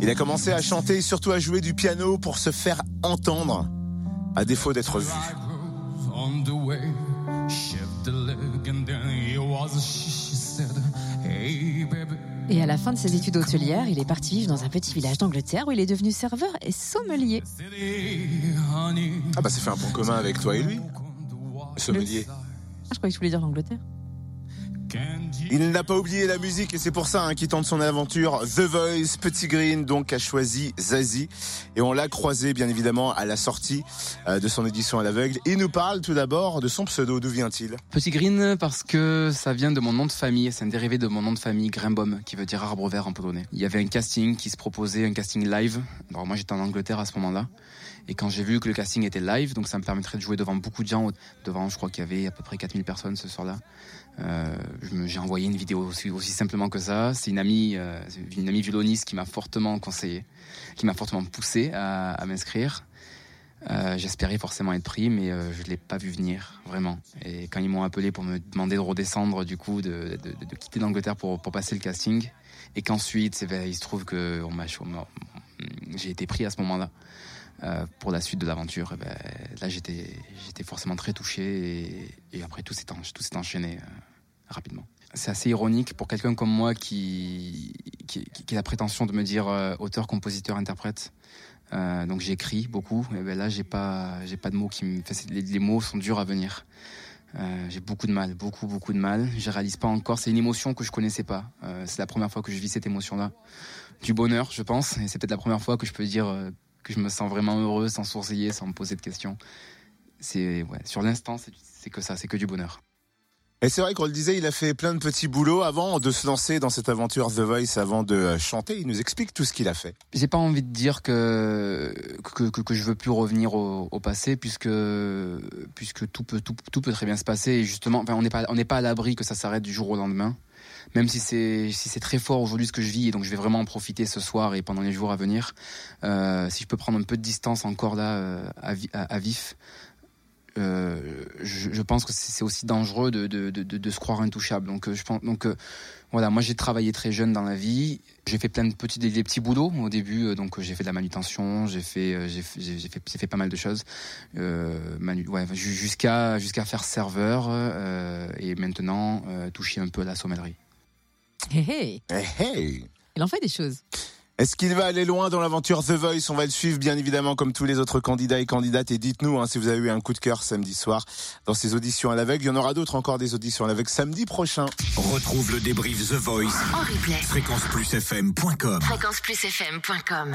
Il a commencé à chanter et surtout à jouer du piano pour se faire entendre, à défaut d'être vu. Et à la fin de ses études hôtelières, il est parti vivre dans un petit village d'Angleterre où il est devenu serveur et sommelier. Ah bah c'est fait un point commun avec toi et lui. Sommelier. Ah, je croyais que je voulais dire l'Angleterre. Il n'a pas oublié la musique et c'est pour ça hein, qu'il tente son aventure. The Voice, Petit Green donc a choisi Zazie et on l'a croisé bien évidemment à la sortie euh, de son édition à l'aveugle. Il nous parle tout d'abord de son pseudo. D'où vient-il? Petit Green parce que ça vient de mon nom de famille. C'est un dérivé de mon nom de famille Grimbom qui veut dire arbre vert en polonais. Il y avait un casting qui se proposait, un casting live. Moi j'étais en Angleterre à ce moment-là. Et quand j'ai vu que le casting était live, donc ça me permettrait de jouer devant beaucoup de gens, devant je crois qu'il y avait à peu près 4000 personnes ce soir-là. Euh, j'ai envoyé une vidéo aussi, aussi simplement que ça. C'est une amie, euh, une amie violoniste qui m'a fortement conseillé, qui m'a fortement poussé à, m'inscrire. Euh, J'espérais forcément être pris, mais je l'ai pas vu venir vraiment. Et quand ils m'ont appelé pour me demander de redescendre, du coup, de, quitter l'Angleterre pour, passer le casting, et qu'ensuite, il se trouve que j'ai été pris à ce moment-là. Euh, pour la suite de l'aventure, eh ben, là j'étais, forcément très touché et, après tout s'est, s'est enchaîné euh, rapidement. C'est assez ironique pour quelqu'un comme moi qui, a la prétention de me dire euh, auteur, compositeur, interprète. Donc j'écris beaucoup. Et ben là j'ai pas, de mots qui me, les, les, mots sont durs à venir. J'ai beaucoup de mal, beaucoup beaucoup de mal. Je réalise pas encore. C'est une émotion que je connaissais pas. c'est la première fois que je vis cette émotion-là, du bonheur, je pense. Et c'est peut-être la première fois que je peux dire que je me sens vraiment heureux sans sourciller, sans me poser de questions. C'est ouais, sur l'instant, c'est que ça, c'est que du bonheur. Et c'est vrai qu'on le disait, il a fait plein de petits boulots avant de se lancer dans cette aventure The Voice, avant de chanter. Il nous explique tout ce qu'il a fait. J'ai pas envie de dire que que, que, que je veux plus revenir au, au, passé, puisque puisque tout peut tout, tout peut très bien se passer. Et justement, enfin, on n'est pas on n'est pas à l'abri que ça s'arrête du jour au lendemain même si c'est très fort aujourd'hui ce que je vis et donc je vais vraiment en profiter ce soir et pendant les jours à venir euh, si je peux prendre un peu de distance encore là euh, à, vif euh, je, je, pense que c'est aussi dangereux de, de, de, de, se croire intouchable. Donc, je pense, donc euh, voilà, moi j'ai travaillé très jeune dans la vie. J'ai fait plein de petits, des, des petits boulots au début. Euh, donc j'ai fait de la manutention, j'ai fait, j'ai fait, j'ai fait, fait, pas mal de choses. Ouais, jusqu'à jusqu'à faire serveur et maintenant toucher un peu à la sommellerie. Hey hey. Hey hey. Il en fait des choses. Est-ce qu'il va aller loin dans l'aventure The Voice? On va le suivre bien évidemment comme tous les autres candidats et candidates. Et dites-nous hein, si vous avez eu un coup de cœur samedi soir dans ces auditions à l'aveugle. Il y en aura d'autres encore des auditions à l'aveugle samedi prochain. Retrouve le débrief The Voice en replay. fréquenceplusfm.com fréquenceplusfm.com